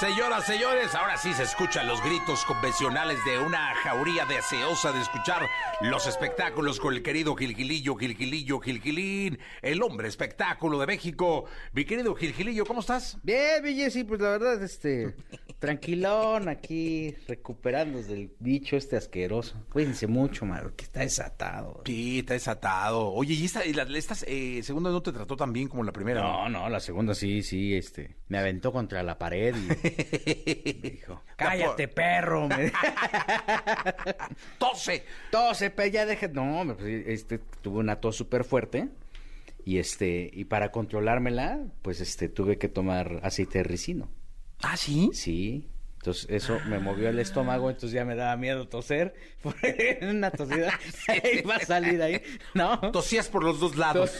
Señoras, señores, ahora sí se escuchan los gritos convencionales de una jauría deseosa de escuchar los espectáculos con el querido Gilgilillo, Gilgilillo, Gilgilín, el hombre espectáculo de México. Mi querido Gilgilillo, ¿cómo estás? Bien, bien, sí, pues la verdad, este, tranquilón aquí, recuperándose del bicho este asqueroso. Cuídense mucho, mano, que está desatado. Sí, está desatado. Oye, ¿y esta, y la, esta eh, segunda no te trató tan bien como la primera? No, no, la segunda sí, sí, este, me aventó contra la pared y me dijo, cállate, perro. Me... ¡Tose! Tose, pero ya deje, no, pues, este, tuve una tos súper fuerte. Y este, y para controlármela, pues este, tuve que tomar aceite de ricino. ¿Ah, sí? Sí. Entonces eso me movió el estómago, entonces ya me daba miedo toser. Una tosida iba a salir ahí. No. Tosías por los dos lados.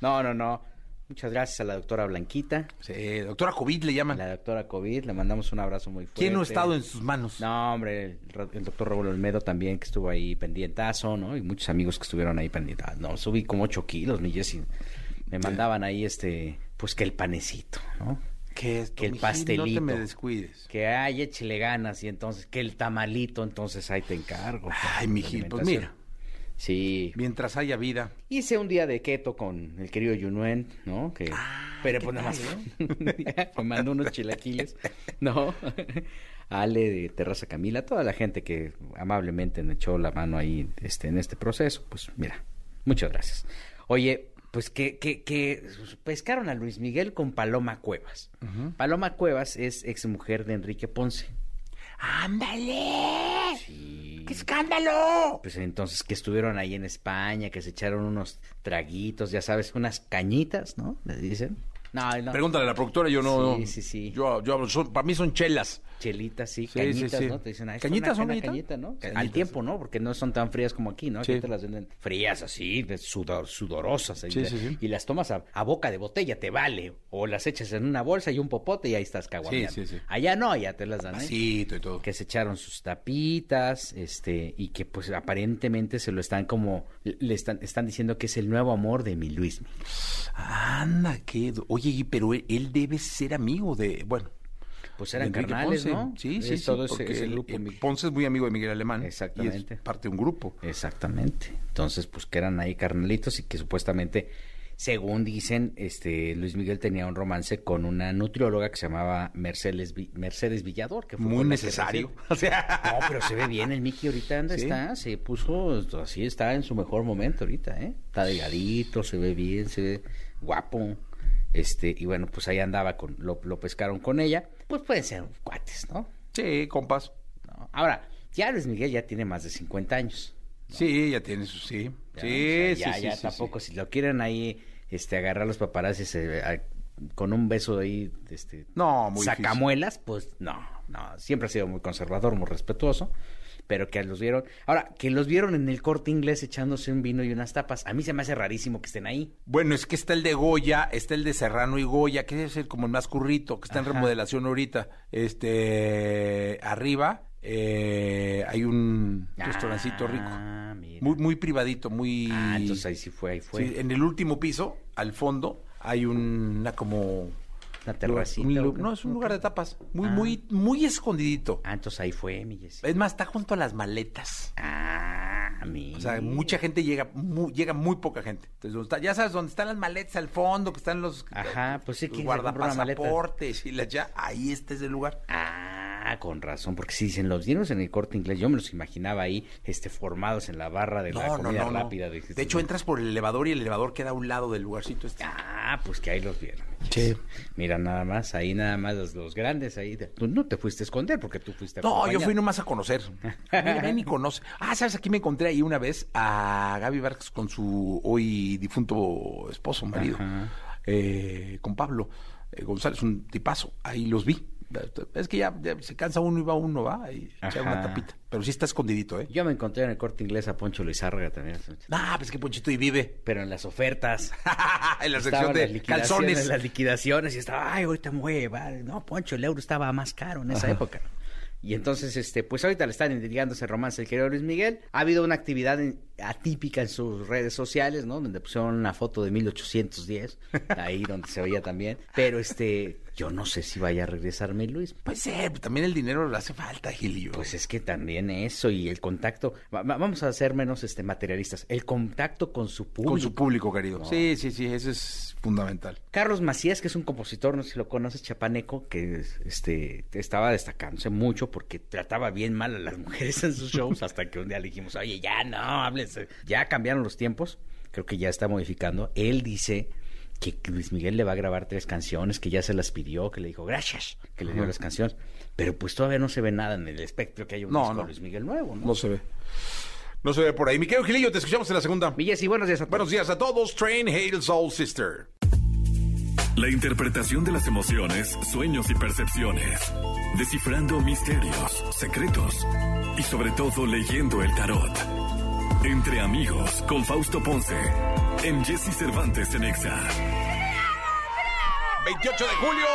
no, no, no. Muchas gracias a la doctora Blanquita. Sí, doctora COVID le llaman. La doctora COVID, le mandamos un abrazo muy fuerte. ¿Quién no ha estado en sus manos? No, hombre, el, el doctor Raúl Olmedo también, que estuvo ahí pendientazo, ¿no? Y muchos amigos que estuvieron ahí pendientes. No, subí como ocho kilos, mi Jessy. Me mandaban ahí, este, pues que el panecito, ¿no? que, que el pastelito. No te me descuides. Que ay, échele ganas y entonces que el tamalito, entonces ahí te encargo. Ay, mijito, pues mira. Sí. Mientras haya vida. Hice un día de keto con el querido Yunuen, ¿no? Que, ah, pero pues nada más. me mandó unos chilaquiles, ¿no? Ale de Terraza Camila, toda la gente que amablemente me echó la mano ahí este, en este proceso, pues mira, muchas gracias. Oye, pues que, que, que pescaron a Luis Miguel con Paloma Cuevas. Uh -huh. Paloma Cuevas es exmujer de Enrique Ponce. ¡Ándale! Sí. ¡Qué escándalo! Pues entonces que estuvieron ahí en España, que se echaron unos traguitos, ya sabes, unas cañitas, ¿no? Le dicen. No, no. Pregúntale a la productora, yo no. Sí, sí, sí. Yo, yo son, para mí son chelas. Chelitas, sí, sí cañitas, sí, sí. ¿no? Te dicen, ah, ¿Cañitas son cañita, ¿no? Cañitas. Al tiempo, ¿no? Porque no son tan frías como aquí, ¿no? Aquí te las venden frías así, sudor, sudorosas. Y las tomas a, a, boca de botella, te vale. O las echas en una bolsa y un popote y ahí estás caguameando. Allá no, allá te las dan. ¿eh? y todo. Que se echaron sus tapitas, este, y que pues aparentemente se lo están como, le están, están diciendo que es el nuevo amor de mi Luis. Anda, qué. Oye, pero él, él debe ser amigo de, bueno, pues eran carnales, Ponce. ¿no? Sí, sí, es sí todo ese, ese, ese grupo. El, Ponce es muy amigo de Miguel Alemán. Exactamente. Y es parte de un grupo. Exactamente. Entonces, pues que eran ahí carnalitos y que supuestamente, según dicen, este Luis Miguel tenía un romance con una nutrióloga que se llamaba Mercedes, Mercedes Villador. Que fue muy necesario. O sea... No, pero se ve bien el Mickey ahorita, ¿dónde ¿Sí? está? Se puso, así está en su mejor momento ahorita, ¿eh? Está delgadito, se ve bien, se ve guapo. Este, y bueno, pues ahí andaba con, lo, lo pescaron con ella. Pues pueden ser cuates, ¿no? Sí, compas. No. Ahora, ya Luis Miguel ya tiene más de 50 años. ¿no? Sí, ya tiene su, sí. Ya, sí, o sea, ya, sí, ya sí, tampoco, sí. si lo quieren ahí, este, agarrar los paparazzi se, a, con un beso ahí, este, no, muy sacamuelas, difícil. pues no, no, siempre ha sido muy conservador, muy respetuoso pero que los vieron. Ahora, que los vieron en el corte inglés echándose un vino y unas tapas. A mí se me hace rarísimo que estén ahí. Bueno, es que está el de Goya, está el de Serrano y Goya, que debe ser como el más currito, que está Ajá. en remodelación ahorita. Este, arriba, eh, hay un ah, restaurancito rico. Mira. Muy, muy privadito, muy. Ah, entonces ahí sí fue, ahí fue. Sí, en el último piso, al fondo, hay un, una como una terracita. Un, un, no, es un lugar de tapas. Muy, ah. muy, muy escondidito. Ah, entonces ahí fue, mi Jessy. Es más, está junto a las maletas. Ah, mi. O sea, mucha gente llega, muy, llega muy poca gente. Entonces, está, ya sabes, donde están las maletas al fondo, que están los, Ajá, pues sí, los guardapasaportes y la, ya, ahí este es el lugar. Ah, con razón, porque si dicen los dinos en el corte inglés, yo me los imaginaba ahí, este, formados en la barra de no, la comida no, no, rápida. De, de hecho, entras por el elevador y el elevador queda a un lado del lugarcito este. Ah, pues que ahí los vieron. Sí. Mira, nada más, ahí nada más los, los grandes, ahí. Tú no te fuiste a esconder porque tú fuiste a No, acompañar. yo fui nomás a conocer. Mira, ni conoce. Ah, ¿sabes? Aquí me encontré ahí una vez a Gaby Vargas con su hoy difunto esposo, marido, eh, con Pablo eh, González, un tipazo. Ahí los vi. Es que ya, ya, se cansa uno y va uno, va, y echa una tapita. Pero sí está escondidito, ¿eh? Yo me encontré en el corte inglés a Poncho Lizárraga también. Ah, pues que Ponchito y vive. Pero en las ofertas. en la sección de calzones. En las liquidaciones y estaba, ay, ahorita mueve, vale. No, Poncho, el euro estaba más caro en esa Ajá. época. Y entonces, este, pues ahorita le están indicando ese romance del querido Luis Miguel. Ha habido una actividad atípica en sus redes sociales, ¿no? Donde pusieron una foto de 1810, ahí donde se veía también. Pero este, yo no sé si vaya a regresarme Luis. Pues sí, también el dinero le hace falta, Gilio. Pues es que también eso y el contacto. vamos a ser menos este materialistas. El contacto con su público. Con su público, querido. Sí, sí, sí, eso es fundamental. Carlos Macías, que es un compositor, no sé si lo conoces, chapaneco, que este estaba destacándose mucho porque trataba bien mal a las mujeres en sus shows, hasta que un día le dijimos, oye, ya no, hables. Ya cambiaron los tiempos, creo que ya está modificando. Él dice que Luis Miguel le va a grabar tres canciones, que ya se las pidió, que le dijo gracias, que le dio las canciones. Pero pues todavía no se ve nada en el espectro que hay un disco Luis Miguel nuevo, ¿no? No se ve. No se ve por ahí. Mi querido Gilillo, te escuchamos en la segunda. y buenos días a todos. Buenos días a todos. Train Hail Soul Sister. La interpretación de las emociones, sueños y percepciones. Descifrando misterios, secretos y sobre todo leyendo el tarot. Entre amigos con Fausto Ponce. En Jesse Cervantes en Exa. 28 de julio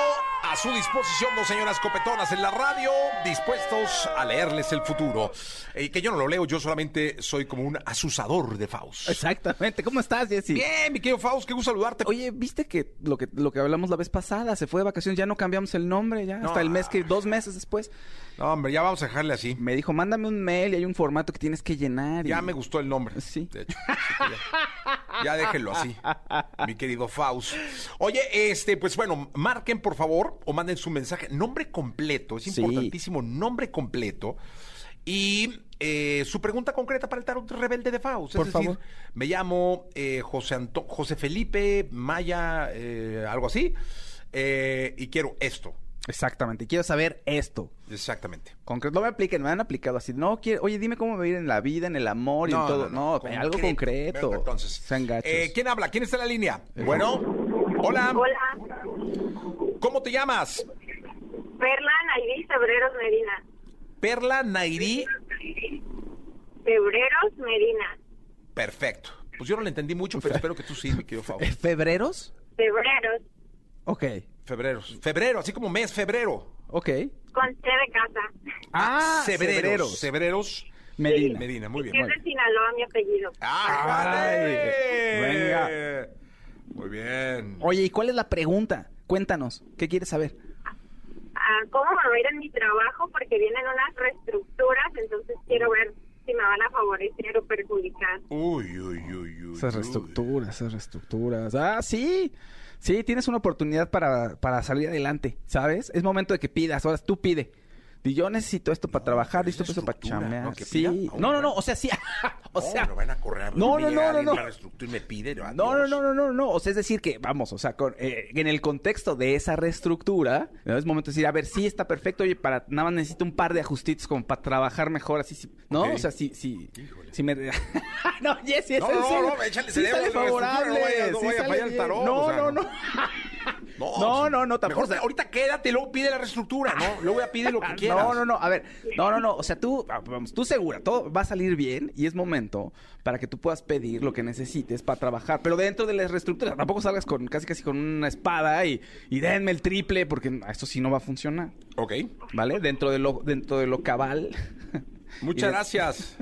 a su disposición dos señoras copetonas en la radio, dispuestos a leerles el futuro. Y que yo no lo leo, yo solamente soy como un asusador de Faust. Exactamente. ¿Cómo estás, Jessy? Bien, mi querido Faust, qué gusto saludarte. Oye, ¿viste que lo que lo que hablamos la vez pasada se fue de vacaciones? Ya no cambiamos el nombre, ya hasta el mes que dos meses después. No, hombre, ya vamos a dejarle así. Me dijo, mándame un mail y hay un formato que tienes que llenar. Ya me gustó el nombre. Sí. De hecho. ya, déjenlo así, mi querido Faust. Oye, este, pues bueno, marquen por favor o manden su mensaje. Nombre completo, es importantísimo, nombre completo. Y eh, su pregunta concreta para el tarot rebelde de Faust. Por favor. me llamo eh, José, José Felipe Maya, eh, algo así, y quiero esto. Exactamente, quiero saber esto. Exactamente. Concreto, no me apliquen, me han aplicado así. No, quiero, oye, dime cómo me va a ir en la vida, en el amor y en todo. No, algo concreto. entonces, Sean eh, ¿quién habla? ¿Quién está en la línea? Bueno, hola. Hola. ¿Cómo te llamas? Perla Nairí Febreros Medina. Perla Nairí. Febreros Medina. Perfecto. Pues yo no le entendí mucho, pero espero que tú sí, mi querido favor. ¿Febreros? Febreros. Ok. Febreros. Febrero, así como mes febrero. Ok. Con C de casa. Ah, Febreros. Febreros. Medina. Medina, muy bien. Es de Sinaloa mi apellido. ¡Ay, Venga. Muy bien. Oye, ¿y cuál es la pregunta? Cuéntanos, ¿qué quieres saber? Ah, ¿Cómo me va a ir en mi trabajo? Porque vienen unas reestructuras, entonces quiero ver si me van a favorecer o perjudicar. Uy, uy, uy, uy. Esas reestructuras, esas reestructuras. Ah, sí. Sí, tienes una oportunidad para, para salir adelante, ¿sabes? Es momento de que pidas, ahora tú pide yo necesito esto para trabajar, necesito esto para chamear. ¿no? Sí. No, no, no, o sea, sí. o sea, no, van a correr no, no, no, no, no. y me pide, no, no, no, no, no, no, o sea, es decir que, vamos, o sea, con, eh, en el contexto de esa reestructura, es momento de decir, a ver, sí está perfecto, oye, para, nada más necesito un par de ajustitos como para trabajar mejor, así, ¿no? O sea, sí, sí, sí me... no, no, no, no, échale sí sale favorable, no vaya, a fallar el tarot. No, no, no. No, no, no, tampoco. Mejor, ahorita quédate, luego pide la reestructura, ¿no? Luego ya pide lo que quieras. No, no, no, a ver, no, no, no, o sea, tú, ah, vamos, tú segura, todo va a salir bien y es momento para que tú puedas pedir lo que necesites para trabajar, pero dentro de la reestructura, tampoco salgas con casi casi con una espada y, y denme el triple porque esto sí no va a funcionar. Ok. ¿Vale? Dentro de lo, dentro de lo cabal. Muchas gracias.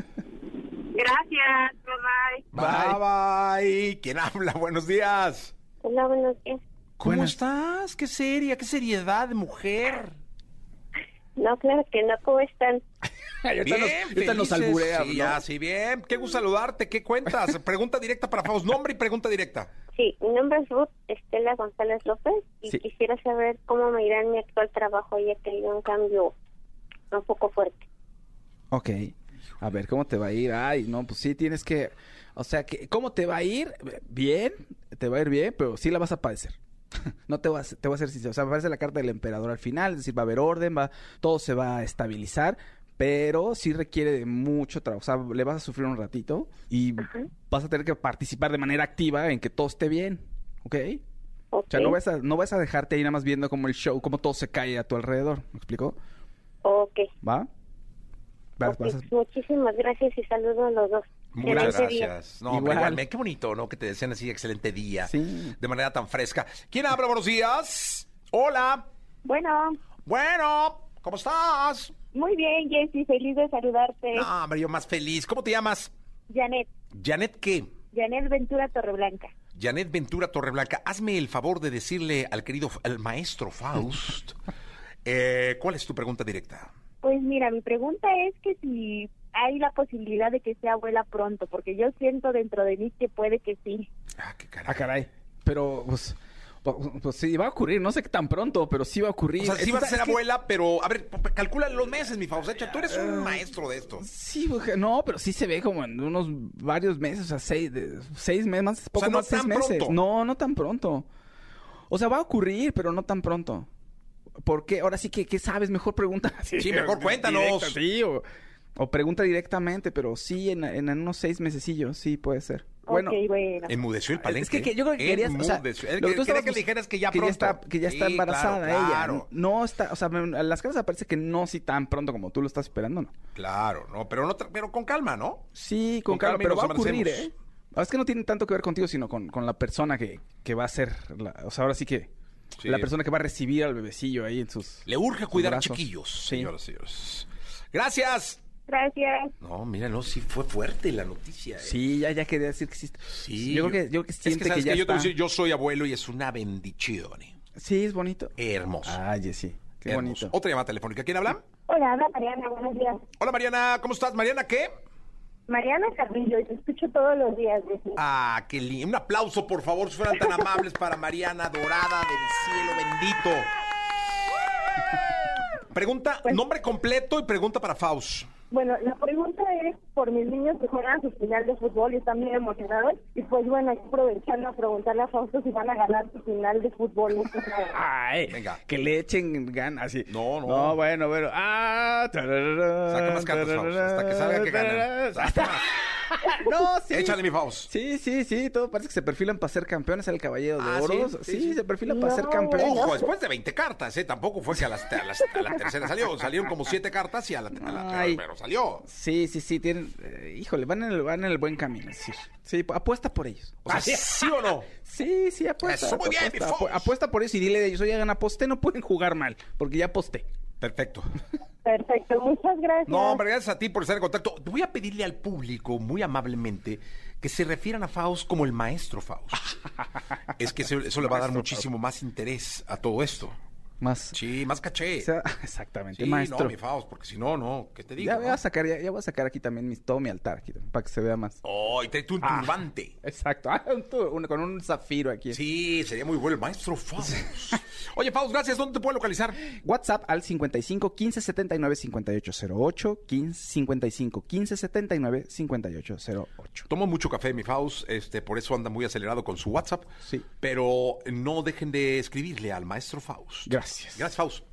Gracias, bye bye. Bye bye. ¿Quién habla? Buenos días. Hola, buenos días. ¿Cómo estás? Qué seria, qué seriedad de mujer. No, claro que no, ¿cómo están? bien, nos, alburea, sí, ya, sí, bien. Qué gusto saludarte, ¿qué cuentas? pregunta directa para Faust, nombre y pregunta directa. Sí, mi nombre es Ruth Estela González López y quisiera saber cómo me irá en mi actual trabajo ya que hay un cambio un poco fuerte. Ok, a ver, ¿cómo te va a ir? Ay, no, pues sí, tienes que... O sea, que ¿cómo te va a ir? Bien, te va a ir bien, pero sí la vas a padecer. no te voy, a, te voy a ser sincero. O sea, me parece la carta del emperador al final, es decir, va a haber orden, va, todo se va a estabilizar, pero sí requiere de mucho trabajo. O sea, le vas a sufrir un ratito y vas a tener que participar de manera activa en que todo esté bien, ¿ok? O sea, no vas, a, no vas a dejarte ahí nada más viendo como el show, como todo se cae a tu alrededor, ¿me explico? Ok. ¿Va? Muchísimas gracias y saludo a los dos. Muchas gracias. No, igual. qué bonito, ¿no? Que te deseen así excelente día. De manera tan fresca. ¿Quién habla? Buenos días. Hola. Bueno. Bueno. ¿Cómo estás? Muy bien, Jessy, feliz de saludarte. No, hombre, yo más feliz. ¿Cómo te llamas? Janet, ¿Janet qué? Janet Ventura Torreblanca. Janet Ventura Torreblanca, hazme el favor de decirle al querido, al maestro Faust, eh, ¿cuál es tu pregunta directa? Pues mira, mi pregunta es que si hay la posibilidad de que sea abuela pronto, porque yo siento dentro de mí que puede que sí. Ah, qué Ah, caray. caray. Pero, pues, pues, pues sí, va a ocurrir. No sé qué tan pronto, pero sí va a ocurrir. O sea, sí vas a ser que- abuela, pero, a ver, calcula los meses, mi Faust. Echa, tú eres un maestro de esto. Sí, no, pero sí se ve como en unos varios meses, o sea, seis, de- seis meses, más, poco sea, no más de seis meses. pronto. No, no tan pronto. O sea, va a ocurrir, pero no tan pronto. ¿Por qué? Ahora sí que, ¿qué sabes? Mejor pregunta. Sí, mejor cuéntanos. directa, sí, o, o pregunta directamente, pero sí, en, en unos seis mesecillos, sí puede ser. Bueno, ok, bueno. Enmudeció el palenque. es que, que yo creo que querías, o sea, Enmudeció. lo que tú quería estabas que bus- dijeras que ya que pronto. está, que ya está Sí, embarazada claro, ella. claro. No está, o sea, me- las caras parece que no sí tan pronto como tú lo estás esperando, ¿no? Claro, no, pero, no, tra- pero con calma, ¿no? Sí, con, Con calma, pero va a ocurrir. ¿eh? Es que no tiene tanto que ver contigo, sino con, con la persona que, que va a ser, la- o sea, ahora sí que Sí. la persona que va a recibir al bebecillo ahí en sus... Le urge cuidar a chiquillos, Sí. señoras y señores. Gracias. Gracias. No, míralo, sí fue fuerte la noticia. ¿eh? Sí, ya, ya quería decir que sí. Sí, yo, creo que, yo creo que es siente que, que, sabes ya que yo te voy a está. decir, yo soy abuelo y es una bendición. ¿eh? Sí, es bonito. Hermoso. Ay, sí, qué hermoso. bonito. Otra llamada telefónica. ¿Quién habla? Hola, habla Mariana, buenos días. Hola Mariana, ¿cómo estás? Mariana, ¿qué? Mariana Carrillo, te escucho todos los días. Ah, qué lindo. Un aplauso, por favor, si fueran tan amables para Mariana Dorada del cielo bendito. Pregunta, Pues- nombre completo y pregunta para Faust. Bueno, la pregunta es por mis niños que juegan su final de fútbol y están bien emocionados. Y pues bueno, hay que aprovecharlo a preguntarle a Fausto si van a ganar su final de fútbol. este. Ay, Venga. que le echen ganas. Sí. No, no. No, bueno, bueno. Ah, tararara, Saca más cartas, hasta que salga que ganan. más. No, sí. Échale mi Faust. Sí, sí, sí, todo parece que se perfilan para ser campeones el caballero de Ah, oro. ¿sí? Sí, Sí, sí. se perfilan para ser campeones. Ojo, después de 20 cartas, ¿eh? Tampoco fue que a, las- a las- a la tercera salió. Salieron como 7 cartas y a la, a la- Ay. pero, pero salió. Sí, sí, sí, tienen, eh, híjole, van en, el, van en el buen camino. Sí, apuesta por ellos. O sea, ¿sí o no? Sí, sí, apuesta. Eso, muy bien, apuesta, mi Fox. apuesta por ellos y dile de ellos, oigan, aposté, no pueden jugar mal, porque ya aposté. Perfecto. Perfecto, muchas gracias. No, hombre, gracias a ti por estar en contacto. Voy a pedirle al público, muy amablemente, que se refieran a Faust como el maestro Faust. es que eso, eso le va a dar muchísimo más interés a todo esto. Más. Sí, más caché. o sea, exactamente, Sí, maestro. no, mi Faust, porque si no, no, ¿qué te digo? ya no? voy a sacar, ya, ya voy a sacar aquí también mis, todo mi altar aquí, para que se vea más. Oh, y trae tú un Ah. turbante. Exacto, ah, un un- con un zafiro aquí. Sí, sería muy bueno el maestro Faust. Oye, Faust, gracias. ¿Dónde te puedo localizar? WhatsApp al 55 15 79 5808 15 55 15 79 5808. Tomo mucho café, mi Faust, este, por eso anda muy acelerado con su WhatsApp. Sí. Pero no dejen de escribirle al maestro Faust. Gracias. Gracias, Faust.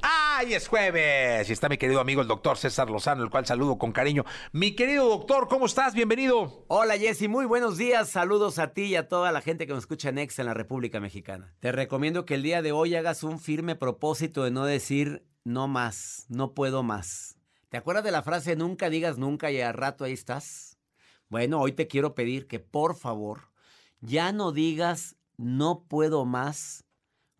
¡Ay, es jueves! Y está mi querido amigo el doctor César Lozano, el cual saludo con cariño. Mi querido doctor, ¿cómo estás? Bienvenido. Hola Jessy, muy buenos días. Saludos a ti y a toda la gente que nos escucha en Ex en la República Mexicana. Te recomiendo que el día de hoy hagas un firme propósito de no decir no más, no puedo más. ¿Te acuerdas de la frase nunca digas nunca y al rato ahí estás? Bueno, hoy te quiero pedir que por favor ya no digas no puedo más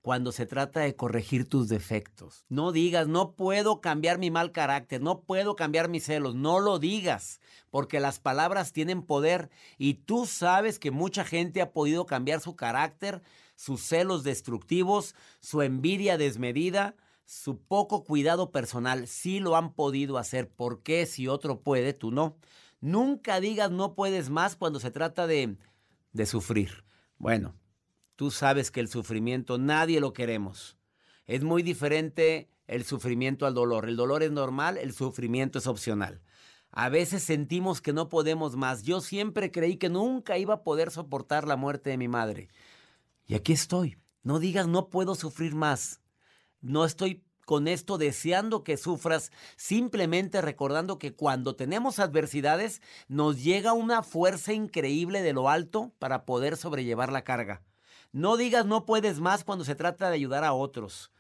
cuando se trata de corregir tus defectos. No digas, no puedo cambiar mi mal carácter, no puedo cambiar mis celos, no lo digas, porque las palabras tienen poder y tú sabes que mucha gente ha podido cambiar su carácter, sus celos destructivos, su envidia desmedida, su poco cuidado personal. Sí lo han podido hacer, ¿por qué si otro puede, tú no? Nunca digas no puedes más cuando se trata de, de sufrir. Bueno, Tú sabes que el sufrimiento nadie lo queremos. Es muy diferente el sufrimiento al dolor. El dolor es normal, el sufrimiento es opcional. A veces sentimos que no podemos más. Yo siempre creí que nunca iba a poder soportar la muerte de mi madre. Y aquí estoy. No digas no puedo sufrir más. No estoy con esto deseando que sufras, simplemente recordando que cuando tenemos adversidades nos llega una fuerza increíble de lo alto para poder sobrellevar la carga. No digas no puedes más cuando se trata de ayudar a otros.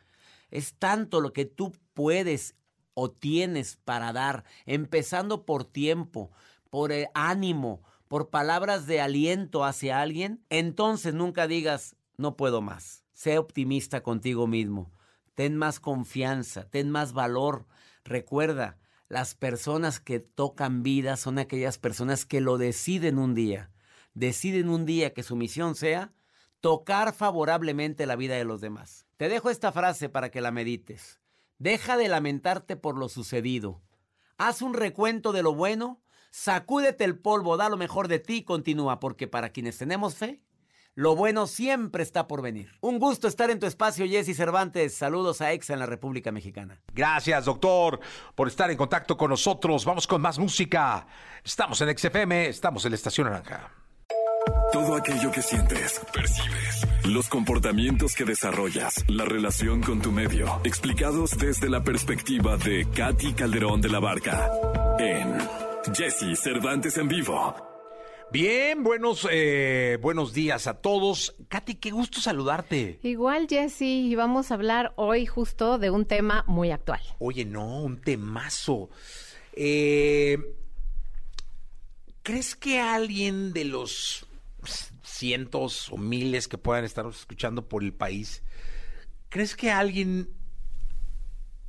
Es tanto lo que tú puedes o tienes para dar, empezando por tiempo, por eh, ánimo, por palabras de aliento hacia alguien. Entonces nunca digas no puedo más. Sé optimista contigo mismo. ten más confianza, ten más valor. Recuerda, las personas que tocan vida son aquellas personas que lo deciden un día. Deciden un día que su misión sea tocar favorablemente la vida de los demás. Te dejo esta frase para que la medites. Deja de lamentarte por lo sucedido. Haz un recuento de lo bueno, sacúdete el polvo, da lo mejor de ti y continúa, porque para quienes tenemos fe, lo bueno siempre está por venir. Un gusto estar en tu espacio, Jesse Cervantes. Saludos a EXA en la República Mexicana. Gracias, doctor, por estar en contacto con nosotros. Vamos con más música. Estamos en XFM, estamos en la Estación Naranja. Todo aquello que sientes, percibes, los comportamientos que desarrollas, la relación con tu medio, explicados desde la perspectiva de Katy Calderón de la Barca en Jesse Cervantes en vivo. Bien, buenos, eh, buenos días a todos. Katy, qué gusto saludarte. Igual, Jesse, y vamos a hablar hoy justo de un tema muy actual. Oye, no, un temazo. Eh, ¿Crees que alguien de los cientos o miles que puedan estar escuchando por el país, ¿crees que alguien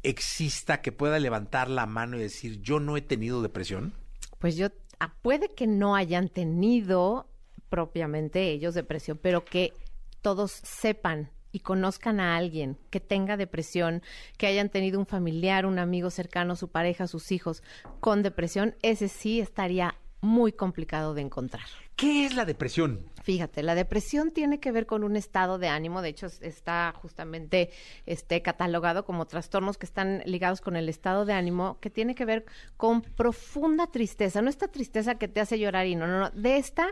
exista que pueda levantar la mano y decir, yo no he tenido depresión? Pues yo, ah, puede que no hayan tenido propiamente ellos depresión, pero que todos sepan y conozcan a alguien que tenga depresión, que hayan tenido un familiar, un amigo cercano, su pareja, sus hijos con depresión, ese sí estaría muy complicado de encontrar. ¿Qué es la depresión? Fíjate, la depresión tiene que ver con un estado de ánimo, de hecho está justamente este catalogado como trastornos que están ligados con el estado de ánimo, que tiene que ver con profunda tristeza, no esta tristeza que te hace llorar y no, no, no, de esta,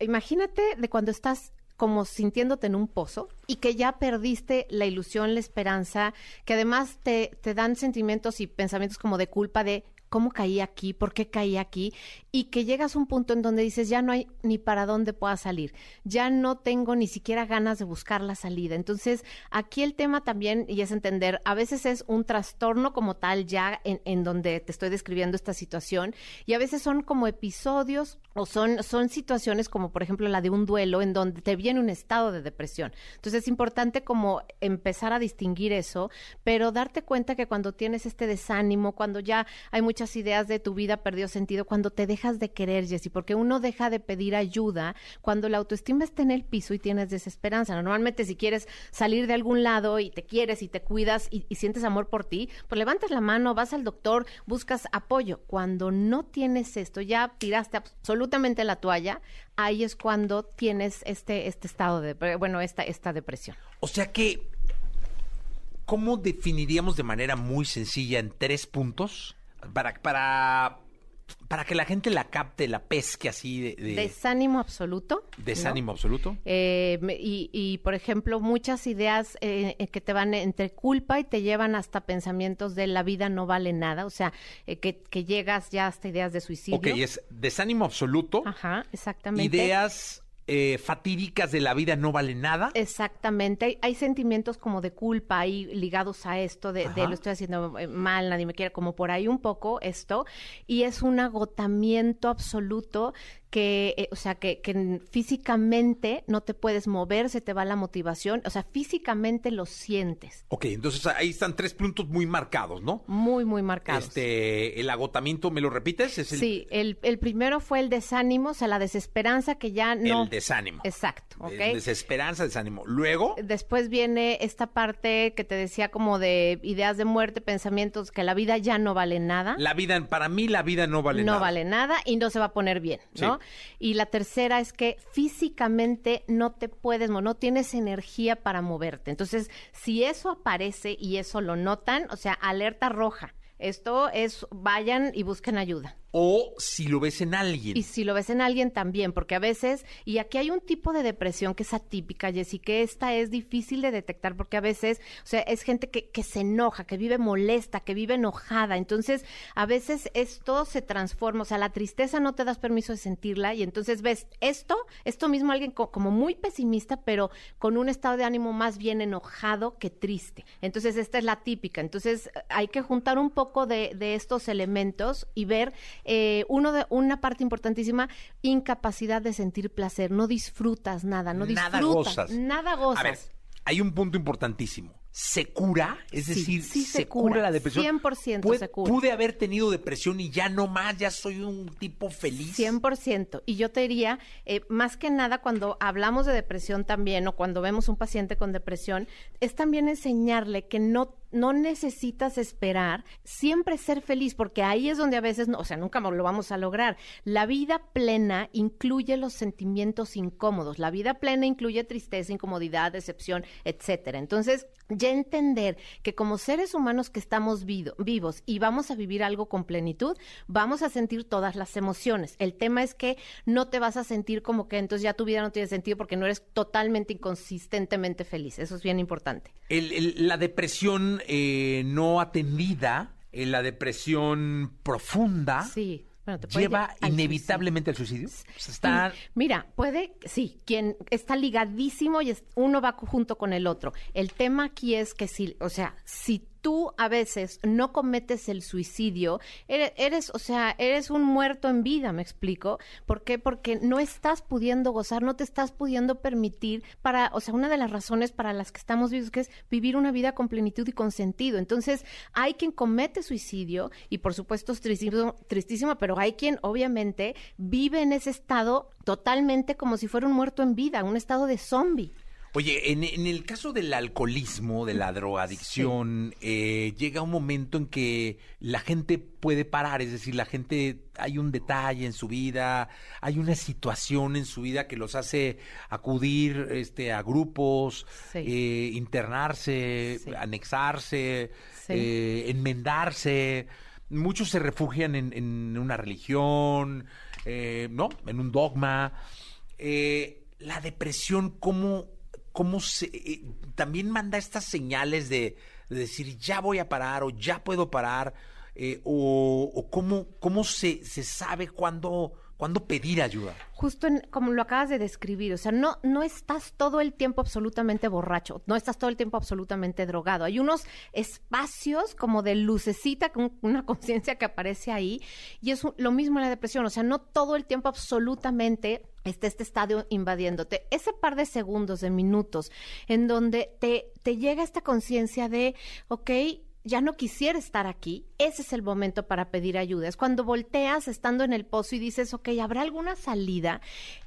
imagínate de cuando estás como sintiéndote en un pozo y que ya perdiste la ilusión, la esperanza, que además te, te dan sentimientos y pensamientos como de culpa de cómo caí aquí, por qué caí aquí, y que llegas a un punto en donde dices, ya no hay ni para dónde pueda salir, ya no tengo ni siquiera ganas de buscar la salida. Entonces, aquí el tema también, y es entender, a veces es un trastorno como tal ya en, en donde te estoy describiendo esta situación, y a veces son como episodios o son, son situaciones como por ejemplo la de un duelo en donde te viene un estado de depresión. Entonces es importante como empezar a distinguir eso, pero darte cuenta que cuando tienes este desánimo, cuando ya hay muchas ideas de tu vida perdió sentido, cuando te dejas de querer, Jessy, porque uno deja de pedir ayuda cuando la autoestima está en el piso y tienes desesperanza. Normalmente si quieres salir de algún lado y te quieres y te cuidas y, y sientes amor por ti, pues levantas la mano, vas al doctor, buscas apoyo. Cuando no tienes esto, ya tiraste absolutamente la toalla, ahí es cuando tienes este, este estado de, bueno, esta, esta depresión. O sea que, ¿cómo definiríamos de manera muy sencilla en tres puntos para, para, para que la gente la capte, la pesque así de... de- Desánimo absoluto. ¿no? desánimo absoluto? Eh, y, y, por ejemplo, muchas ideas eh, eh, que te van entre culpa y te llevan hasta pensamientos de la vida no vale nada, o sea, eh, que, que llegas ya hasta ideas de suicidio. Ok, es desánimo absoluto, Ajá, exactamente. ideas eh, fatídicas de la vida no vale nada. Exactamente, hay, hay sentimientos como de culpa ahí ligados a esto, de, de lo estoy haciendo eh, mal, nadie me quiere, como por ahí un poco esto, y es un agotamiento absoluto que, eh, o sea, que, que físicamente no te puedes mover, se te va la motivación, o sea, físicamente lo sientes, Ok, entonces ahí están tres puntos muy marcados, ¿no? muy, muy marcados. Este, el agotamiento, ¿me lo repites? Es el, Sí, el, el primero fue el desánimo, o sea, la desesperanza que ya no... el desánimo. Exacto, ¿ok? Desesperanza, desánimo. Luego, Después viene esta parte que te decía como de ideas de muerte, pensamientos que la vida ya no vale nada. la vida, para mí la vida no vale no nada. vale nada y no se va a poner bien, ¿no? Y la tercera es que físicamente no te puedes, no tienes energía para moverte. Entonces, si eso aparece y eso lo notan, o sea, alerta roja. Esto es, vayan y busquen ayuda. O si lo ves en alguien. Y si lo ves en alguien también, porque a veces, y aquí hay un tipo de depresión que es atípica, Jessy, que esta es difícil de detectar porque a veces, o sea, es gente que, que se enoja, que vive molesta, que vive enojada. Entonces, a veces esto se transforma, o sea, la tristeza no te das permiso de sentirla y entonces ves esto, esto mismo alguien co- como muy pesimista, pero con un estado de ánimo más bien enojado que triste. Entonces, esta es la típica. Entonces, hay que juntar un poco de, de estos elementos y ver eh, uno de una parte importantísima, incapacidad de sentir placer. No disfrutas nada, no Nada disfrutas, gozas. nada gozas. A ver, hay un punto importantísimo. se cura, es Sí, decir, sí se, se cura. cura, la depresión. 100% Pude- se cura. Pude haber tenido depresión y ya no más, ya soy un tipo feliz. 100%. Y yo te diría, eh, más que nada cuando hablamos de depresión también o cuando vemos un paciente con depresión, es también enseñarle que no no necesitas esperar siempre ser feliz, porque ahí es donde a veces, no, o sea, nunca lo vamos a lograr. La vida plena incluye los sentimientos incómodos. La vida plena incluye tristeza, incomodidad, decepción, etcétera. Entonces, ya entender que como seres humanos que estamos vivo- vivos y vamos a vivir algo con plenitud, vamos a sentir todas las emociones. El tema es que no te vas a sentir como que entonces ya tu vida no tiene sentido porque no eres totalmente inconsistentemente feliz. Eso es bien importante. El- la depresión eh, no atendida, eh, la depresión profunda, Sí. Bueno, te puede lleva inevitablemente al suicidio. O sea, está... Mira, puede, sí, quien está ligadísimo y es- uno va junto con el otro. El tema aquí es que si, o sea, si tú a veces no cometes el suicidio, eres, eres, o sea, eres un muerto en vida, ¿me explico? ¿Por qué? Porque no estás pudiendo gozar, no te estás pudiendo permitir para, o sea, una de las razones para las que estamos vivos que es vivir una vida con plenitud y con sentido. Entonces, hay quien comete suicidio y por supuesto es tristísimo, tristísimo, pero hay quien obviamente vive en ese estado totalmente como si fuera un muerto en vida, un estado de zombie. Oye, en, en el caso del alcoholismo, de la drogadicción, eh, llega un momento en que la gente puede parar, es decir, la gente, hay un detalle en su vida, hay una situación en su vida que los hace acudir este, a grupos, Sí. eh, internarse, Sí. anexarse, eh, enmendarse. Muchos se refugian en, en una religión, ¿no? En un dogma. La depresión, ¿cómo, cómo se... eh, también manda estas señales de, de decir, ya voy a parar o ya puedo parar, eh, o, o cómo, cómo se, se sabe cuándo, cuándo pedir ayuda. Justo en, como lo acabas de describir, o sea, no, no estás todo el tiempo absolutamente borracho, no estás todo el tiempo absolutamente drogado. Hay unos espacios como de lucecita, con una conciencia que aparece ahí, y es lo mismo en la depresión, o sea, no todo el tiempo absolutamente está este estadio invadiéndote. Ese par de segundos, de minutos, en donde te, te llega esta conciencia de, ok, ya no quisiera estar aquí, ese es el momento para pedir ayuda. Es cuando volteas estando en el pozo y dices, ok, ¿habrá alguna salida?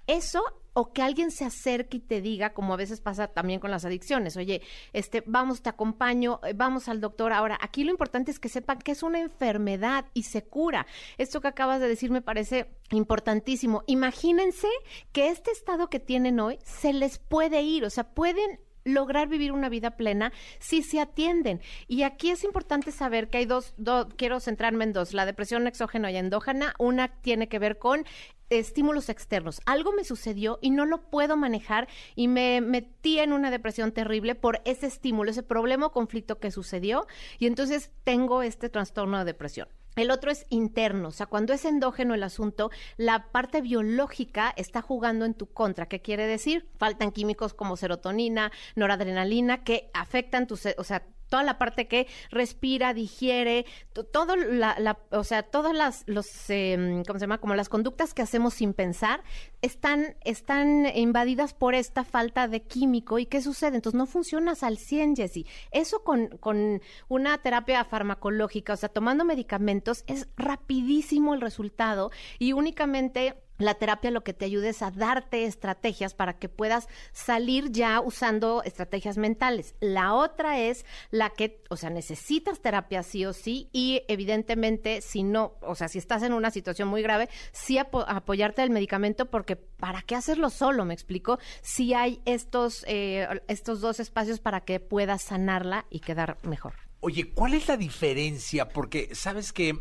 Eso o que alguien se acerque y te diga, como a veces pasa también con las adicciones, oye, este, vamos, te acompaño, eh, vamos al doctor. Ahora, aquí lo importante es que sepan que es una enfermedad y se cura. Esto que acabas de decir me parece importantísimo. Imagínense que este estado que tienen hoy se les puede ir, o sea, pueden lograr vivir una vida plena si se atienden. Y aquí es importante saber que hay dos, dos, quiero centrarme en dos, la depresión exógena y endógena. Una tiene que ver con estímulos externos. Algo me sucedió y no lo puedo manejar y me metí en una depresión terrible por ese estímulo, ese problema o conflicto que sucedió y entonces tengo este trastorno de depresión. El otro es interno, o sea, cuando es endógeno el asunto, la parte biológica está jugando en tu contra. ¿Qué quiere decir? Faltan químicos como serotonina, noradrenalina, que afectan tu, ce- o sea, toda la parte que respira, digiere, to- todo la, o sea, todas las, los, eh, ¿cómo se llama? Como las conductas que hacemos sin pensar, están, están invadidas por esta falta de químico. ¿Y qué sucede? Entonces no funcionas al 100, Jessy. Eso con, con una terapia farmacológica, o sea, tomando medicamentos, es rapidísimo el resultado y únicamente la terapia lo que te ayuda es a darte estrategias para que puedas salir ya usando estrategias mentales. La otra es la que, o sea, necesitas terapia sí o sí y evidentemente si no, o sea, si estás en una situación muy grave, sí apo- apoyarte del medicamento porque ¿para qué hacerlo solo? Me explico. Si hay estos, eh, estos dos espacios para que puedas sanarla y quedar mejor. Oye, ¿cuál es la diferencia? Porque, ¿sabes que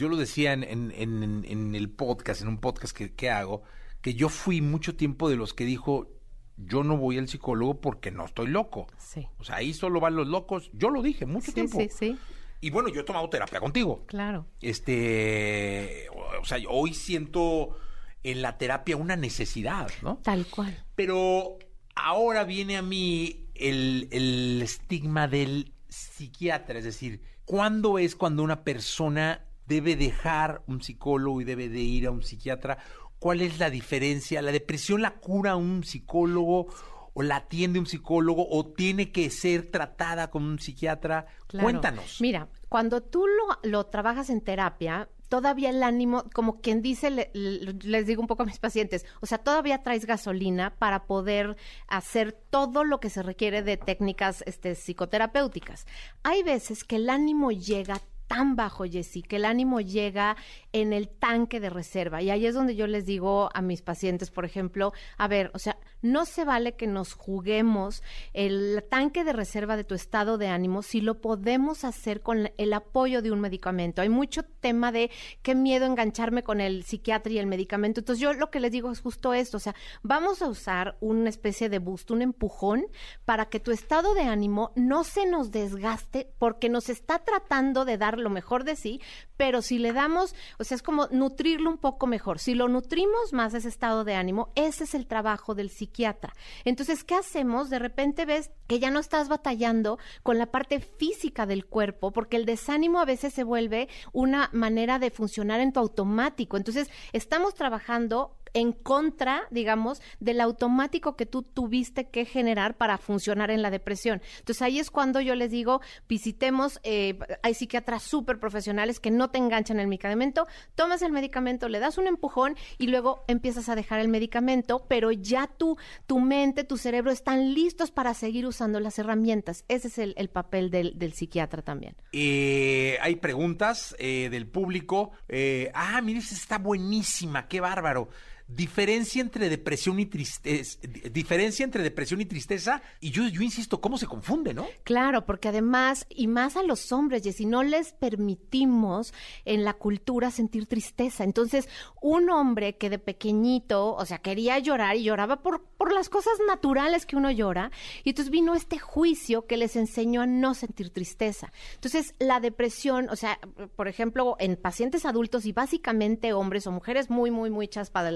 Yo lo decía en, en- en- en el podcast, en un podcast que, que hago, que yo fui mucho tiempo de los que dijo, yo no voy al psicólogo porque no estoy loco. Sí. O sea, ahí solo van los locos. Yo lo dije mucho Sí, tiempo. sí, sí. Y bueno, yo he tomado terapia contigo. Claro. Este, o sea, hoy siento en la terapia una necesidad, ¿no? Tal cual. Pero ahora viene a mí el, el estigma del psiquiatra, es decir, ¿cuándo es cuando una persona debe dejar un psicólogo y debe de ir a un psiquiatra? ¿Cuál es la diferencia? ¿La depresión la cura un psicólogo o la atiende un psicólogo o tiene que ser tratada con un psiquiatra? Claro. Cuéntanos. Mira, cuando tú lo, lo trabajas en terapia, todavía el ánimo, como quien dice, le- le- les digo un poco a mis pacientes, o sea, todavía traes gasolina para poder hacer todo lo que se requiere de técnicas este, psicoterapéuticas. Hay veces que el ánimo llega tan bajo, Jessy, que el ánimo llega en el tanque de reserva. Y ahí es donde yo les digo a mis pacientes, por ejemplo, a ver, o sea, no se vale que nos juguemos el tanque de reserva de tu estado de ánimo si lo podemos hacer con el apoyo de un medicamento. Hay mucho tema de qué miedo engancharme con el psiquiatra y el medicamento. Entonces yo lo que les digo es justo esto, o sea, vamos a usar una especie de boost, un empujón para que tu estado de ánimo no se nos desgaste porque nos está tratando de dar lo mejor de sí, pero si le damos, o sea, es como nutrirlo un poco mejor. Si lo nutrimos más ese estado de ánimo, ese es el trabajo del psiquiatra. Entonces, ¿qué hacemos? De repente ves que ya no estás batallando con la parte física del cuerpo, porque el desánimo a veces se vuelve una manera de funcionar en tu automático. Entonces, estamos trabajando en contra, digamos, del automático que tú tuviste que generar para funcionar en la depresión. Entonces ahí es cuando yo les digo, visitemos, eh, hay psiquiatras súper profesionales que no te enganchan el medicamento, tomas el medicamento, le das un empujón y luego empiezas a dejar el medicamento, pero ya tu, tu mente, tu cerebro están listos para seguir usando las herramientas. Ese es el, el papel del, psiquiatra también. Eh, hay preguntas eh, del público. Eh, ah, mire, está buenísima, qué bárbaro. Diferencia entre depresión y tristeza, diferencia entre depresión y tristeza, y yo, yo insisto, ¿cómo se confunde, no? Claro, porque además, y más a los hombres, si no les permitimos en la cultura sentir tristeza. Entonces, un hombre que de pequeñito, o sea, quería llorar y lloraba por, por las cosas naturales que uno llora, y entonces vino este juicio que les enseñó a no sentir tristeza. Entonces, la depresión, o sea, por ejemplo, en pacientes adultos y básicamente hombres o mujeres muy, muy, muy echas para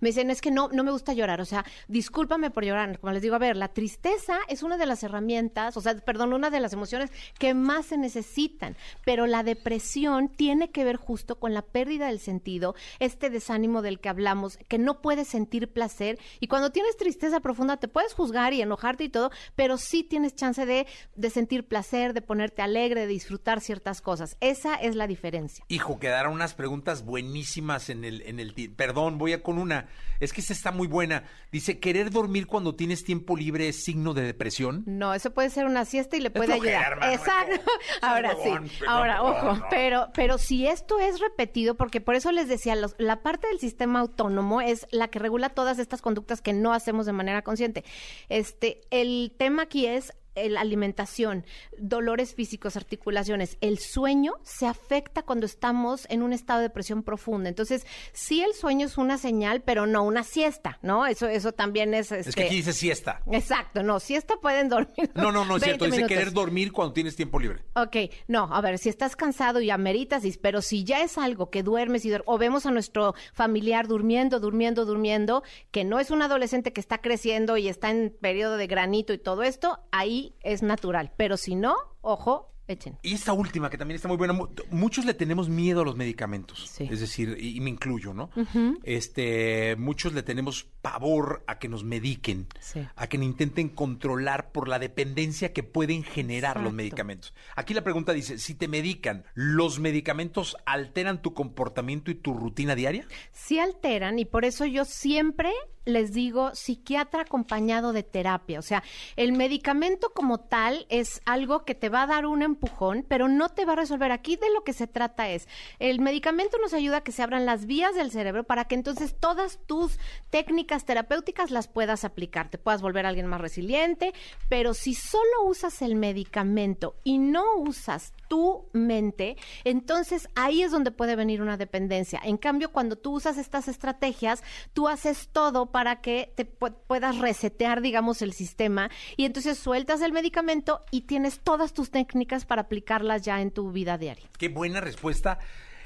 me dicen, es que no, no me gusta llorar, o sea, discúlpame por llorar. Como les digo, a ver, la tristeza es una de las herramientas, o sea, perdón, una de las emociones que más se necesitan, pero la depresión tiene que ver justo con la pérdida del sentido, este desánimo del que hablamos, que no puedes sentir placer, y cuando tienes tristeza profunda te puedes juzgar y enojarte y todo, pero sí tienes chance de, de sentir placer, de ponerte alegre, de disfrutar ciertas cosas. Esa es la diferencia. Hijo, quedaron unas preguntas buenísimas en el, en el, perdón, voy a con una, es que esta está muy buena. Dice, ¿querer dormir cuando tienes tiempo libre es signo de depresión? No, eso puede ser una siesta y le puede flojera, ayudar. hermano, Exacto. Ahora sí. Ahora, ojo, no. pero, pero si esto es repetido, porque por eso les decía, los- la parte del sistema autónomo es la que regula todas estas conductas que no hacemos de manera consciente. Este, el tema aquí es la alimentación, dolores físicos, articulaciones, el sueño se afecta cuando estamos en un estado de depresión profunda. Entonces, sí el sueño es una señal, pero no una siesta, ¿no? Eso, eso también es. Es que este, aquí dice siesta. Exacto, no, siesta pueden dormir. No, no, no es 20 cierto, dice minutos. querer dormir cuando tienes tiempo libre. Ok, no, a ver, si estás cansado y ameritas, pero si ya es algo que duermes y duer- o vemos a nuestro familiar durmiendo, durmiendo, durmiendo, que no es un adolescente que está creciendo y está en periodo de granito y todo esto, ahí es natural. Pero si no, ojo, echen. Y esta última, que también está muy buena, mu- muchos le tenemos miedo a los medicamentos. Sí. Es decir, y, me incluyo, ¿no? Este, muchos le tenemos pavor a que nos mediquen, Sí. a que nos intenten controlar por la dependencia que pueden generar los medicamentos. Aquí la pregunta dice, si te medican, ¿los medicamentos alteran tu comportamiento y tu rutina diaria? sí alteran y por eso yo siempre les digo psiquiatra acompañado de terapia. O sea, el medicamento como tal es algo que te va a dar un empujón, pero no te va a resolver. Aquí de lo que se trata es, el medicamento nos ayuda a que se abran las vías del cerebro para que entonces todas tus técnicas terapéuticas las puedas aplicar, te puedas volver alguien más resiliente, pero si solo usas el medicamento y no usas tu mente, entonces ahí es donde puede venir una dependencia. En cambio, cuando tú usas estas estrategias, tú haces todo para que te pu- puedas resetear, digamos, el sistema y entonces sueltas el medicamento y tienes todas tus técnicas para aplicarlas ya en tu vida diaria. Qué buena respuesta.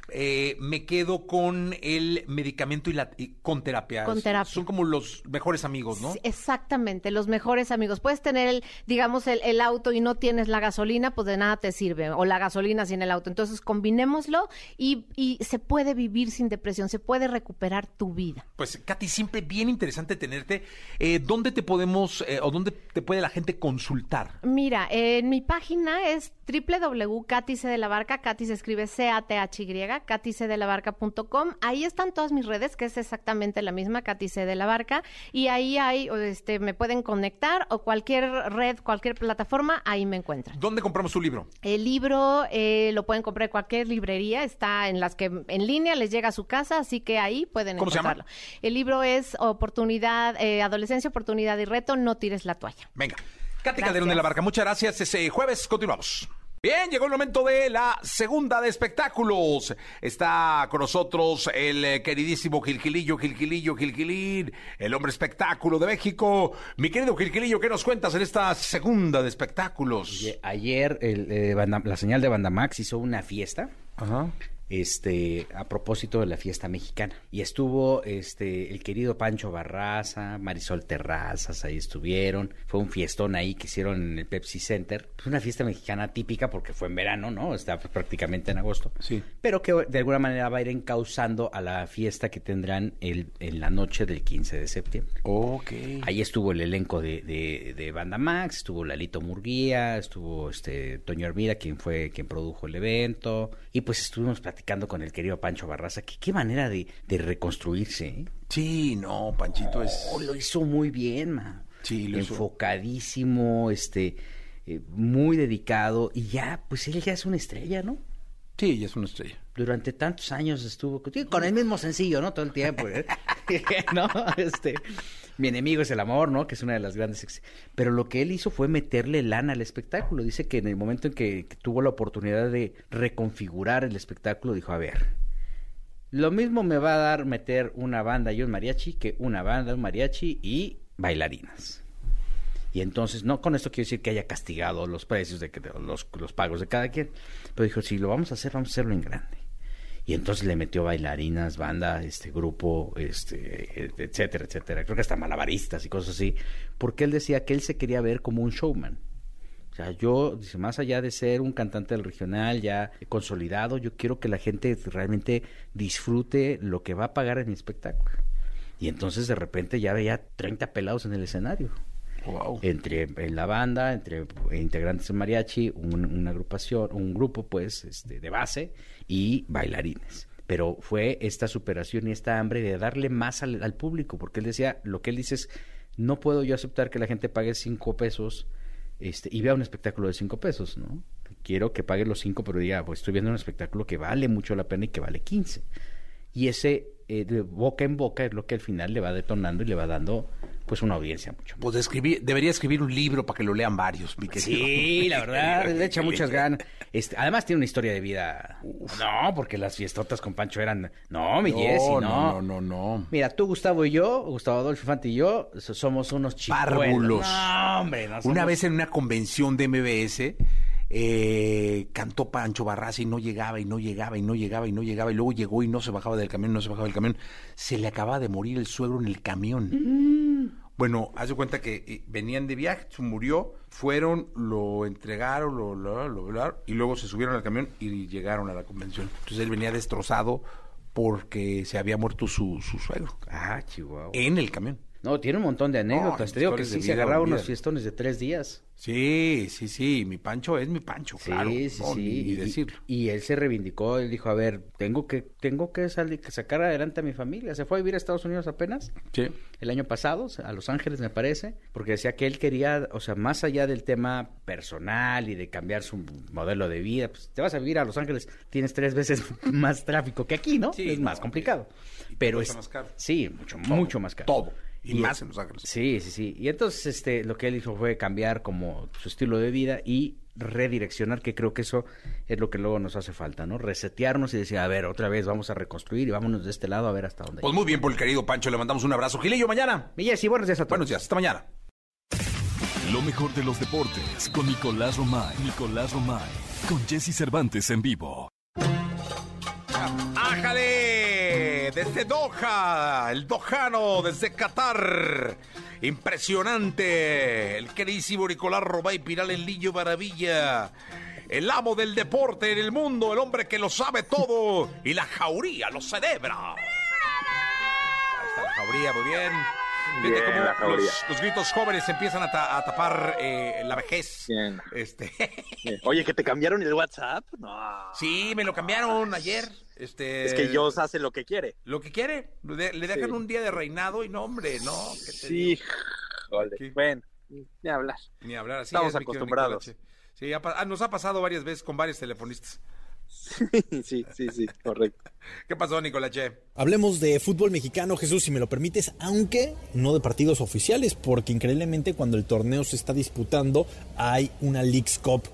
Eh, me quedo con el medicamento y, la, y con terapia. Con terapia. Son como los mejores amigos, ¿no? Sí, Exactamente, los mejores amigos. Puedes tener, el, digamos, el, el auto y no tienes la gasolina, pues de nada te sirve, o la gasolina sin el auto. Entonces, combinémoslo y, y se puede vivir sin depresión, se puede recuperar tu vida. Pues, Katy, siempre bien interesante tenerte. Eh, ¿Dónde te podemos eh, o dónde te puede la gente consultar? Mira, en mi página es www.catice de la barca, Katy se escribe C-A-T-H-Y, caticedelabarca.com. Ahí están todas mis redes, que es exactamente la misma, Catice de la Barca, y ahí hay, este, me pueden conectar o cualquier red, cualquier plataforma, ahí me encuentran. ¿Dónde compramos tu libro? El libro eh, lo pueden comprar en cualquier librería, está en las que en línea les llega a su casa, así que ahí pueden ¿Cómo se llama? encontrarlo. El libro es Oportunidad, eh, Adolescencia, Oportunidad y Reto, no tires la toalla. Venga. Katy. Calderón de la Barca, muchas gracias. Ese jueves continuamos. Bien, llegó el momento de la segunda de espectáculos. Está con nosotros el eh, queridísimo Gilgilillo, Gilgilillo, Gilgilín, el hombre espectáculo de México. Mi querido Gilgilillo, ¿qué nos cuentas en esta segunda de espectáculos? Ayer el, eh, Banda- la señal de Bandamax hizo una fiesta Ajá. Este a propósito de la fiesta mexicana y estuvo este el querido Pancho Barraza, Marisol Terrazas, ahí estuvieron, fue un fiestón ahí que hicieron en el Pepsi Center, pues una fiesta mexicana típica porque fue en verano, ¿no? Está prácticamente en agosto. Sí. Pero que de alguna manera va a ir encauzando a la fiesta que tendrán el, en la noche del 15 de septiembre. Ok. Ahí estuvo el elenco de, de, de Banda Max, estuvo Lalito Murguía, estuvo este Toño Hermida, quien fue quien produjo el evento, y pues estuvimos platicando con el querido Pancho Barraza, que qué manera de, de reconstruirse, ¿eh? Sí, no, Panchito es... Oh, lo hizo muy bien, man. Sí, lo hizo. Enfocadísimo, este, eh, muy dedicado, y ya, pues él ya es una estrella, ¿no? Sí, ya es una estrella. durante tantos años estuvo con el mismo sencillo, ¿no? Todo el tiempo, ¿eh? ¿no? Este, mi enemigo es el amor, ¿no? Que es una de las grandes... Pero lo que él hizo fue meterle lana al espectáculo. Dice que en el momento en que, tuvo la oportunidad de reconfigurar el espectáculo, dijo, a ver, lo mismo me va a dar meter una banda y un mariachi que una banda, un mariachi y bailarinas. Y entonces, no con esto quiero decir que haya castigado los precios de, que- los, los pagos de cada quien, pero dijo, si lo vamos a hacer, vamos a hacerlo en grande. Y entonces le metió bailarinas, banda, este grupo, este, etcétera, etcétera. Creo que hasta malabaristas y cosas así, porque él decía que él se quería ver como un showman. O sea, yo, dice, más allá de ser un cantante del regional ya consolidado, yo quiero que la gente realmente disfrute lo que va a pagar en mi espectáculo. Y entonces de repente ya veía 30 pelados en el escenario Wow. entre en la banda, entre integrantes de mariachi, un- una agrupación, un grupo pues este, de base y bailarines. Pero fue esta superación y esta hambre de darle más al, público, porque él decía, lo que él dice es, no puedo yo aceptar que la gente pague cinco pesos este, y vea un espectáculo de cinco pesos, ¿no? Quiero que pague los cinco, pero diga, pues estoy viendo un espectáculo que vale mucho la pena y que vale 15. Y ese eh, de boca en boca es lo que al final le va detonando y le va dando pues una audiencia mucho más. Pues escribir, debería escribir un libro para que lo lean varios, mi querido. Sí, la verdad, le echa muchas ganas. Este, además tiene una historia de vida. No, porque las fiestotas con Pancho eran. No, mi Jessy, no. no, no, no, no. Mira, tú, Gustavo y yo, Gustavo Adolfo Infante y yo, so- somos unos chicuelos. Párvulos. No, hombre, no Una somos- vez en una convención de MBS, eh, cantó Pancho Barraza y no llegaba y no llegaba y no llegaba y no llegaba y luego llegó y no se bajaba del camión, no se bajaba del camión. Se le acababa de morir el suegro en el camión. Mm. Bueno, haz de cuenta que eh, venían de viaje, se murió, fueron, lo entregaron, lo, lo, lo- lo- y luego se subieron al camión y llegaron a la convención. Entonces él venía destrozado porque se había muerto su, su suegro Ah, chihuahua. en el camión. No, tiene un montón de anécdotas. Te digo que sí se agarraba unos fiestones de tres días. Sí, sí, sí, mi Pancho es mi Pancho, claro. Sí, sí, no, sí. Ni, ni Y- decirlo. Y, él se reivindicó, él dijo, a ver, tengo que, tengo que salir, que sacar adelante a mi familia. Se fue a vivir a Estados Unidos apenas, Sí. el año pasado, a Los Ángeles me parece, porque decía que él quería, o sea, más allá del tema personal y de cambiar su modelo de vida, pues te vas a vivir a Los Ángeles, tienes tres veces más tráfico que aquí, ¿no? Sí, es no, más complicado. Pero es más caro. Sí, mucho, Todo, mucho más caro. todo. Y, más en Los Ángeles. Sí, sí, sí. Y entonces este lo que él hizo fue cambiar como su estilo de vida y redireccionar, que creo que eso es lo que luego nos hace falta, ¿no? Resetearnos y decir, a ver, otra vez vamos a reconstruir y vámonos de este lado a ver hasta dónde. Pues muy bien por el querido Pancho, le mandamos un abrazo. Gilillo, mañana. Mi Jessy, buenos días a todos. Buenos días, hasta mañana. Lo mejor de los deportes con Nicolás Romay. Nicolás Romay. Con Jesse Cervantes en vivo. Desde Doha, el dojano, desde Qatar. Impresionante. El queridísimo Nicolás Robay Piral, el niño maravilla. El amo del deporte en el mundo, el hombre que lo sabe todo y la jauría lo celebra. Ahí está la jauría, muy bien. Bien, cómo los, los gritos jóvenes empiezan a, ta- a tapar eh, la vejez. Bien. Este, Bien. Oye, que te cambiaron el WhatsApp. No. sí, me lo cambiaron ayer. Este, Es que Dios hace lo que quiere. Lo que quiere. Le, le dejan Sí. un día de reinado y no, hombre, no. ¿qué te Sí. Joder. Bueno, ni hablar. Ni hablar así. Estamos es, acostumbrados. Sí, ha ah, nos ha pasado varias veces con varios telefonistas. sí, sí, sí, correcto. ¿Qué pasó, Nicolache? Hablemos de fútbol mexicano, Jesús, si me lo permites, aunque no de partidos oficiales, porque increíblemente cuando el torneo se está disputando hay una Leagues Cup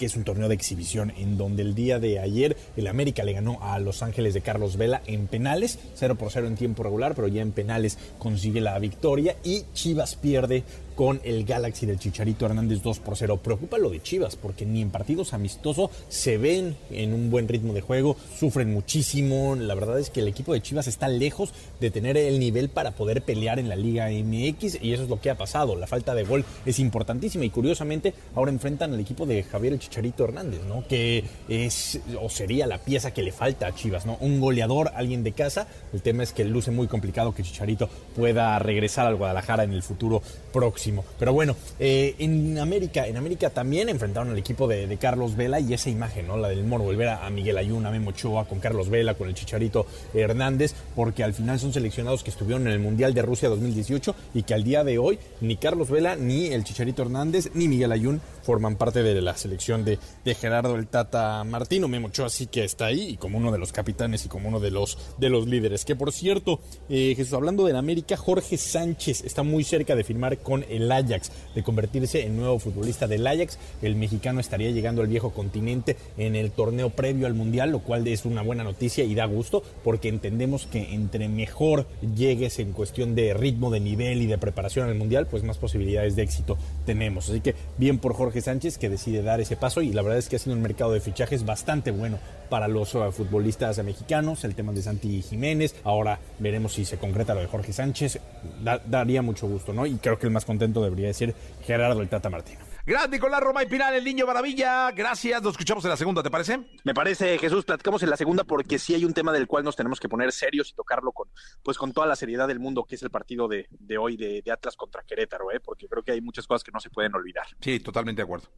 que es un torneo de exhibición en donde el día de ayer el América le ganó a Los Ángeles de Carlos Vela en penales, 0 por 0 en tiempo regular, pero ya en penales consigue la victoria y Chivas pierde con el Galaxy del Chicharito Hernández 2 por 0. Preocupa lo de Chivas porque ni en partidos amistosos se ven en un buen ritmo de juego, sufren muchísimo. La verdad es que el equipo de Chivas está lejos de tener el nivel para poder pelear en la Liga MX y eso es lo que ha pasado. La falta de gol es importantísima y curiosamente ahora enfrentan al equipo de Javier el Chicharito Hernández, ¿no? Que es o sería la pieza que le falta a Chivas, ¿no? Un goleador, alguien de casa. El tema es que luce muy complicado que Chicharito pueda regresar al Guadalajara en el futuro próximo. Pero bueno, eh, en América, en América también enfrentaron al equipo de, Carlos Vela y esa imagen, ¿no? La del Moro, volver a, a Miguel Ayun, a Memo Ochoa, con Carlos Vela, con el Chicharito Hernández, porque al final son seleccionados que estuvieron en el Mundial de Rusia 2018 y que al día de hoy ni Carlos Vela, ni el Chicharito Hernández, ni Miguel Ayun forman parte de la selección de, de Gerardo el Tata Martino. Memo Ochoa sí que está ahí y como uno de los capitanes y como uno de los, de los líderes. Que por cierto, eh, Jesús, hablando del América, Jorge Sánchez está muy cerca de firmar con el Ajax, de convertirse en nuevo futbolista del Ajax. El mexicano estaría llegando al viejo continente en el torneo previo al Mundial, lo cual es una buena noticia y da gusto porque entendemos que entre mejor llegues en cuestión de ritmo, de nivel y de preparación al Mundial, pues más posibilidades de éxito tenemos. Así que bien por Jorge Sánchez que decide dar ese paso y la verdad es que ha sido un mercado de fichajes bastante bueno para los uh, futbolistas mexicanos, el tema de Santi Jiménez, ahora veremos si se concreta lo de Jorge Sánchez, Da- daría mucho gusto, ¿no? Y creo que el más contento debería de ser Gerardo el Tata Martino. Gran Nicolás Roma y Pinal, el niño maravilla. Gracias, nos escuchamos en la segunda, ¿te parece? Me parece, Jesús, platicamos en la segunda porque sí hay un tema del cual nos tenemos que poner serios y tocarlo con, pues, con toda la seriedad del mundo, que es el partido de, de hoy de, de Atlas contra Querétaro, ¿eh? porque creo que hay muchas cosas que no se pueden olvidar. Sí, totalmente de acuerdo.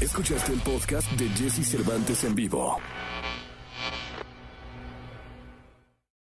Escuchaste el podcast de Jesse Cervantes en vivo.